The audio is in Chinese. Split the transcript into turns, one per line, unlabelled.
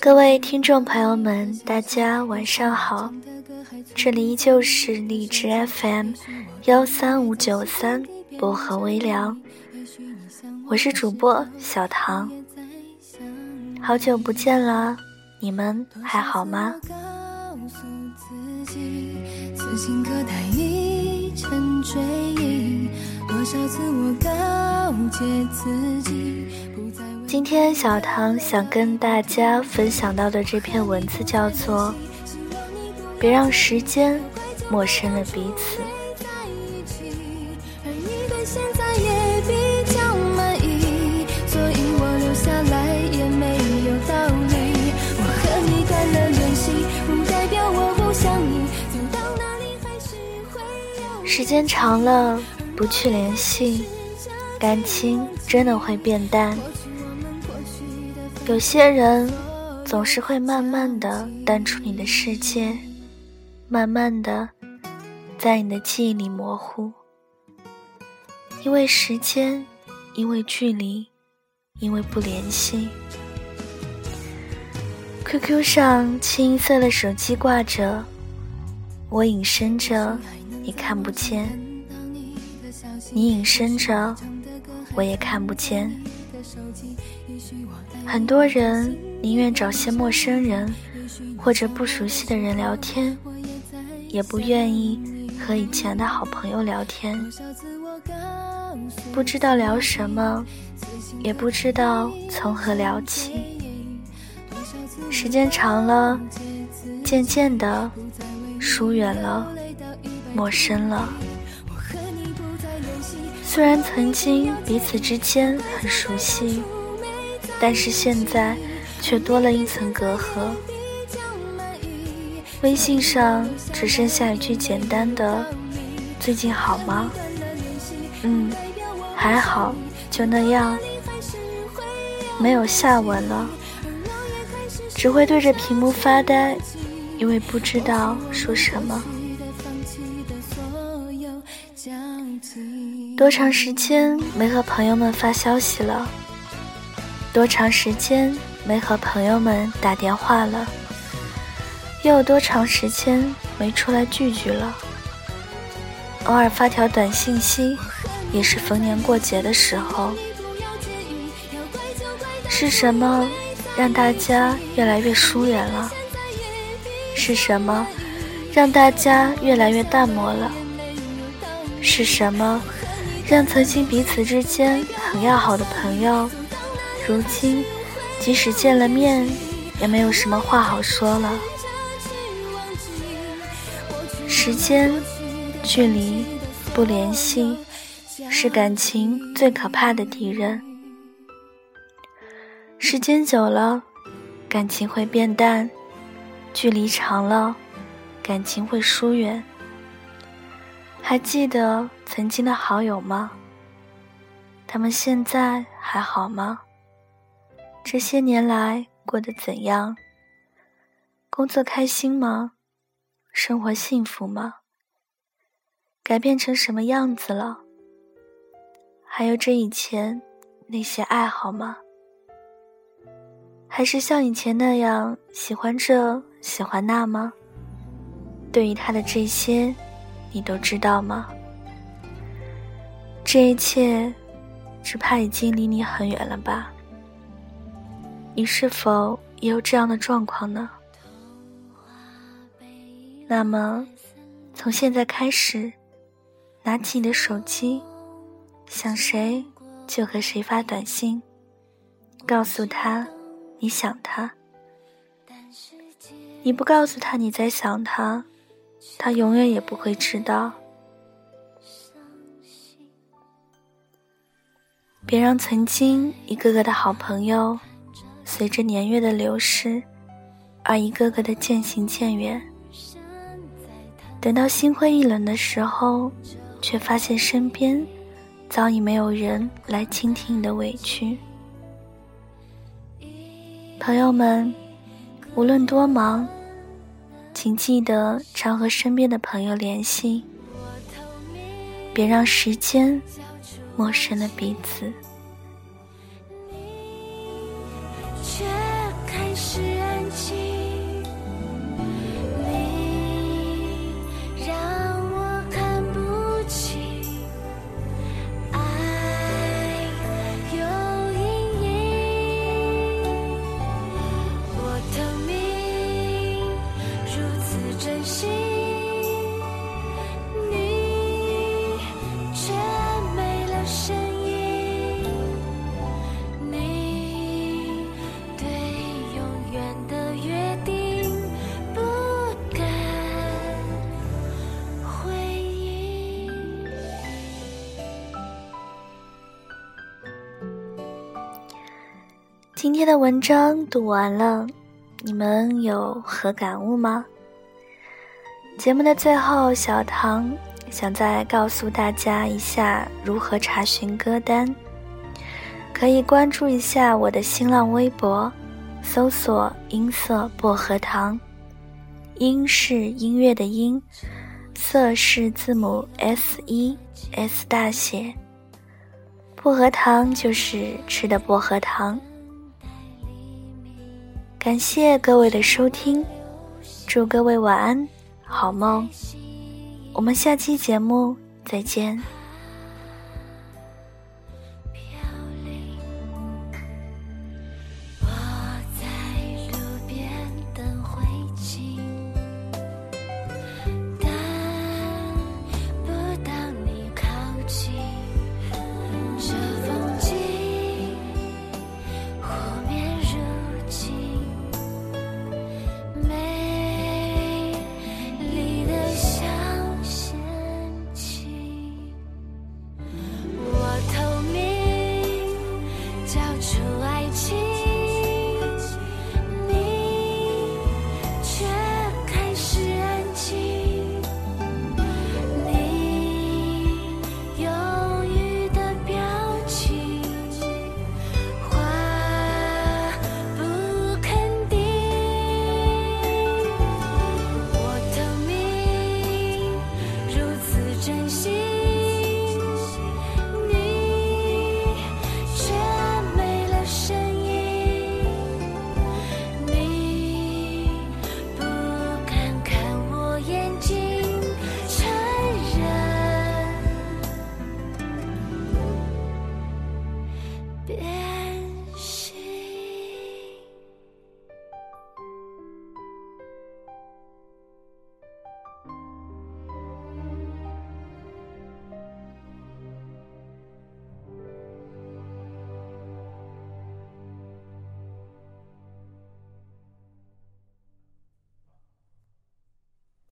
各位听众朋友们，大家晚上好，这里依旧是荔枝 FM 幺三五九三薄荷微凉，我是主播小唐，好久不见了，你们还好吗？今天小唐想跟大家分享到的这篇文字叫做《别让时间陌生了彼此》。时间长了，不去联系，感情真的会变淡。有些人总是会慢慢的淡出你的世界，慢慢的在你的记忆里模糊，因为时间，因为距离，因为不联系。QQ 上清一色的手机挂着，我隐身着，你看不见；你隐身着，我也看不见。很多人宁愿找些陌生人或者不熟悉的人聊天，也不愿意和以前的好朋友聊天。不知道聊什么，也不知道从何聊起。时间长了，渐渐的疏远了，陌生了。虽然曾经彼此之间很熟悉。但是现在，却多了一层隔阂。微信上只剩下一句简单的“最近好吗？”嗯，还好，就那样，没有下文了。只会对着屏幕发呆，因为不知道说什么。多长时间没和朋友们发消息了？多长时间没和朋友们打电话了？又有多长时间没出来聚聚了？偶尔发条短信息，也是逢年过节的时候。是什么让大家越来越疏远了？是什么让大家越来越淡漠了？是什么让曾经彼此之间很要好的朋友？如今，即使见了面，也没有什么话好说了。时间、距离、不联系，是感情最可怕的敌人。时间久了，感情会变淡；距离长了，感情会疏远。还记得曾经的好友吗？他们现在还好吗？这些年来过得怎样？工作开心吗？生活幸福吗？改变成什么样子了？还有这以前那些爱好吗？还是像以前那样喜欢这喜欢那吗？对于他的这些，你都知道吗？这一切，只怕已经离你很远了吧？你是否也有这样的状况呢？那么，从现在开始，拿起你的手机，想谁就和谁发短信，告诉他你想他。你不告诉他你在想他，他永远也不会知道。别让曾经一个个的好朋友。随着年月的流逝，而一个个的渐行渐远。等到心灰意冷的时候，却发现身边早已没有人来倾听你的委屈。朋友们，无论多忙，请记得常和身边的朋友联系，别让时间陌生了彼此。
今天的文章读完了，你们有何感悟吗？节目的最后，小唐想再告诉大家一下如何查询歌单。可以关注一下我的新浪微博，搜索“音色薄荷糖”，音是音乐的音，色是字母 S 一 S 大写，薄荷糖就是吃的薄荷糖。感谢各位的收听，祝各位晚安，好梦。我们下期节目再见。